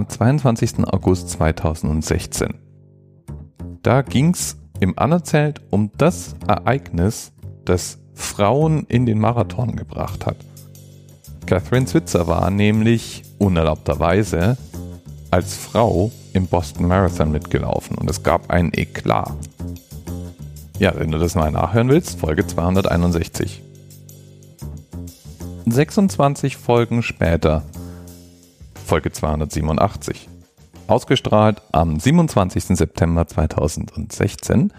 am 22. August 2016. Da ging es im Anna-Zelt um das Ereignis, das Frauen in den Marathon gebracht hat. Catherine Switzer war nämlich unerlaubterweise als Frau im Boston Marathon mitgelaufen und es gab einen Eklat. Ja, wenn du das mal nachhören willst, Folge 261. 26 Folgen später, Folge 287. Ausgestrahlt am 27. September 2016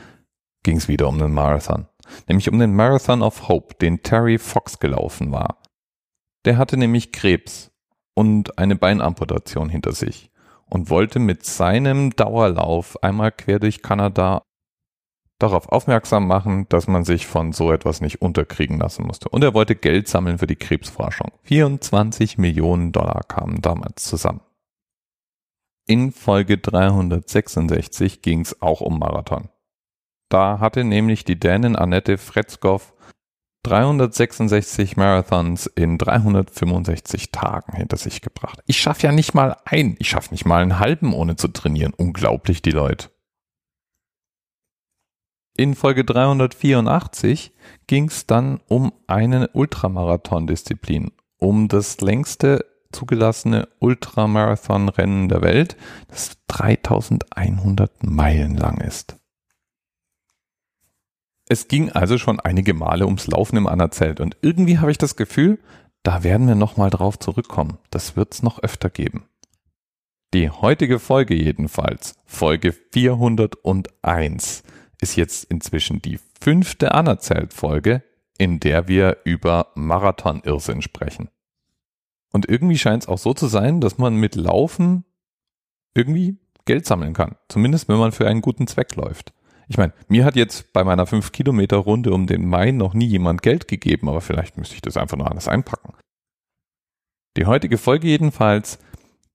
ging es wieder um den Marathon. Nämlich um den Marathon of Hope, den Terry Fox gelaufen war. Der hatte nämlich Krebs und eine Beinamputation hinter sich und wollte mit seinem Dauerlauf einmal quer durch Kanada darauf aufmerksam machen, dass man sich von so etwas nicht unterkriegen lassen musste. Und er wollte Geld sammeln für die Krebsforschung. 24 Millionen Dollar kamen damals zusammen. In Folge 366 ging es auch um Marathon. Da hatte nämlich die Dänin Annette Fretzkow 366 Marathons in 365 Tagen hinter sich gebracht. Ich schaffe ja nicht mal einen, ich schaffe nicht mal einen halben ohne zu trainieren. Unglaublich die Leute. In Folge 384 ging es dann um eine Ultramarathon-Disziplin, um das längste zugelassene Ultramarathon-Rennen der Welt, das 3100 Meilen lang ist. Es ging also schon einige Male ums Laufen im Anna-Zelt und irgendwie habe ich das Gefühl, da werden wir nochmal drauf zurückkommen. Das wird es noch öfter geben. Die heutige Folge jedenfalls, Folge 401, ist jetzt inzwischen die fünfte Anerzählt-Folge, in der wir über Marathon-Irrsinn sprechen. Und irgendwie scheint es auch so zu sein, dass man mit Laufen irgendwie Geld sammeln kann. Zumindest wenn man für einen guten Zweck läuft. Ich meine, mir hat jetzt bei meiner 5 Kilometer Runde um den Main noch nie jemand Geld gegeben, aber vielleicht müsste ich das einfach nur anders einpacken. Die heutige Folge jedenfalls,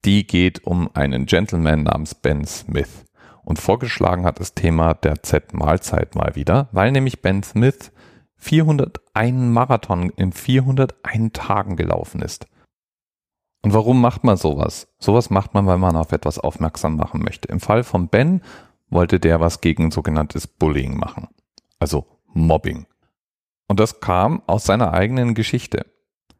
die geht um einen Gentleman namens Ben Smith und vorgeschlagen hat das Thema der Z-Mahlzeit mal wieder, weil nämlich Ben Smith 401 Marathon in 401 Tagen gelaufen ist. Und warum macht man sowas? Sowas macht man, weil man auf etwas aufmerksam machen möchte. Im Fall von Ben wollte der was gegen sogenanntes Bullying machen. Also Mobbing. Und das kam aus seiner eigenen Geschichte.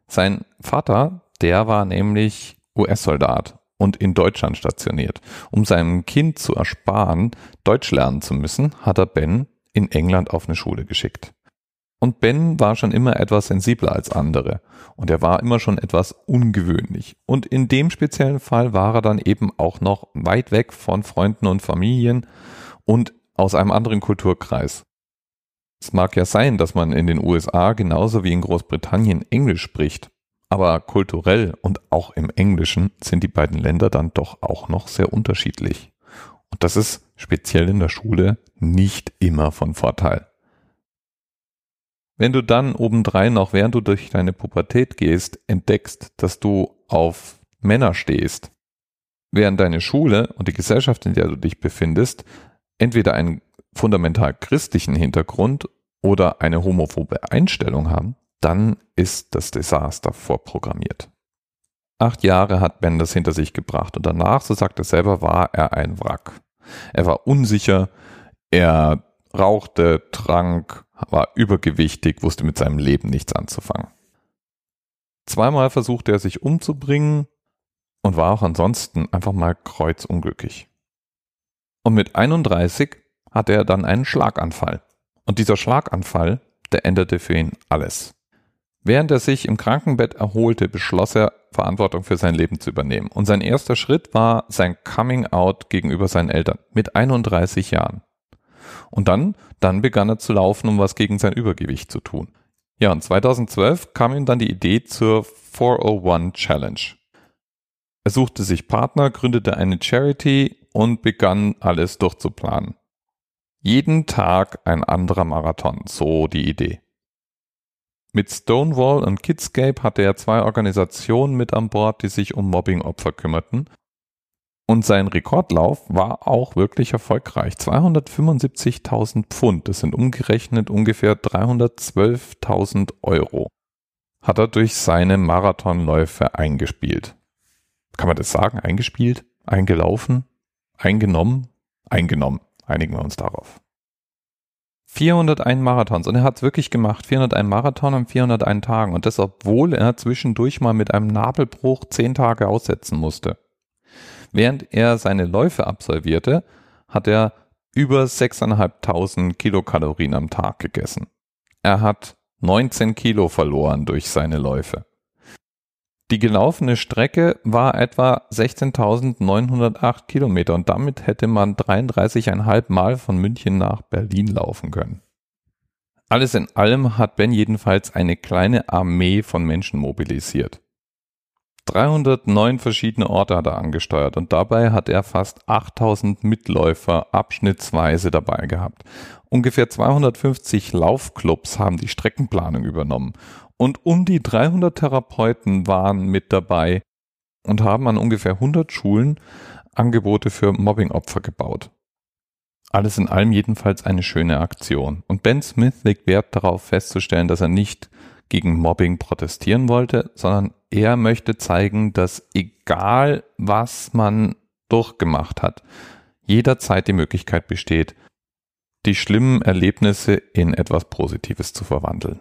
Sein Vater, der war nämlich US-Soldat und in Deutschland stationiert. Um seinem Kind zu ersparen, Deutsch lernen zu müssen, hat er Ben in England auf eine Schule geschickt. Und Ben war schon immer etwas sensibler als andere und er war immer schon etwas ungewöhnlich. Und in dem speziellen Fall war er dann eben auch noch weit weg von Freunden und Familien und aus einem anderen Kulturkreis. Es mag ja sein, dass man in den USA genauso wie in Großbritannien Englisch spricht, aber kulturell und auch im Englischen sind die beiden Länder dann doch auch noch sehr unterschiedlich. Und das ist speziell in der Schule nicht immer von Vorteil. Wenn du dann obendrein noch, während du durch deine Pubertät gehst, entdeckst, dass du auf Männer stehst, während deine Schule und die Gesellschaft, in der du dich befindest, entweder einen fundamental christlichen Hintergrund oder eine homophobe Einstellung haben, dann ist das Desaster vorprogrammiert. Acht Jahre hat Ben das hinter sich gebracht und danach, so sagt er selber, war er ein Wrack. Er war unsicher, er rauchte, trank, war übergewichtig, wusste mit seinem Leben nichts anzufangen. Zweimal versuchte er sich umzubringen und war auch ansonsten einfach mal kreuzunglücklich. Und mit 31 hatte er dann einen Schlaganfall. Und dieser Schlaganfall, der änderte für ihn alles. Während er sich im Krankenbett erholte, beschloss er, Verantwortung für sein Leben zu übernehmen. Und sein erster Schritt war sein Coming Out gegenüber seinen Eltern mit 31 Jahren. Und dann, dann begann er zu laufen, um was gegen sein Übergewicht zu tun. Ja, und 2012 kam ihm dann die Idee zur 401 Challenge. Er suchte sich Partner, gründete eine Charity und begann alles durchzuplanen. Jeden Tag ein anderer Marathon, so die Idee. Mit Stonewall und Kidscape hatte er zwei Organisationen mit an Bord, die sich um Mobbing-Opfer kümmerten. Und sein Rekordlauf war auch wirklich erfolgreich. 275.000 Pfund, das sind umgerechnet ungefähr 312.000 Euro, hat er durch seine Marathonläufe eingespielt. Kann man das sagen, eingespielt? Eingelaufen, eingenommen, eingenommen. Einigen wir uns darauf. 401 Marathons und er hat es wirklich gemacht. 401 Marathon an 401 Tagen und das, obwohl er zwischendurch mal mit einem Nabelbruch 10 Tage aussetzen musste. Während er seine Läufe absolvierte, hat er über 6.500 Kilokalorien am Tag gegessen. Er hat 19 Kilo verloren durch seine Läufe. Die gelaufene Strecke war etwa 16.908 Kilometer und damit hätte man 33,5 Mal von München nach Berlin laufen können. Alles in allem hat Ben jedenfalls eine kleine Armee von Menschen mobilisiert. 309 verschiedene Orte hat er angesteuert und dabei hat er fast 8000 Mitläufer abschnittsweise dabei gehabt. Ungefähr 250 Laufclubs haben die Streckenplanung übernommen und um die 300 Therapeuten waren mit dabei und haben an ungefähr 100 Schulen Angebote für Mobbingopfer gebaut. Alles in allem jedenfalls eine schöne Aktion. Und Ben Smith legt Wert darauf festzustellen, dass er nicht gegen Mobbing protestieren wollte, sondern er möchte zeigen, dass egal was man durchgemacht hat, jederzeit die Möglichkeit besteht, die schlimmen Erlebnisse in etwas Positives zu verwandeln.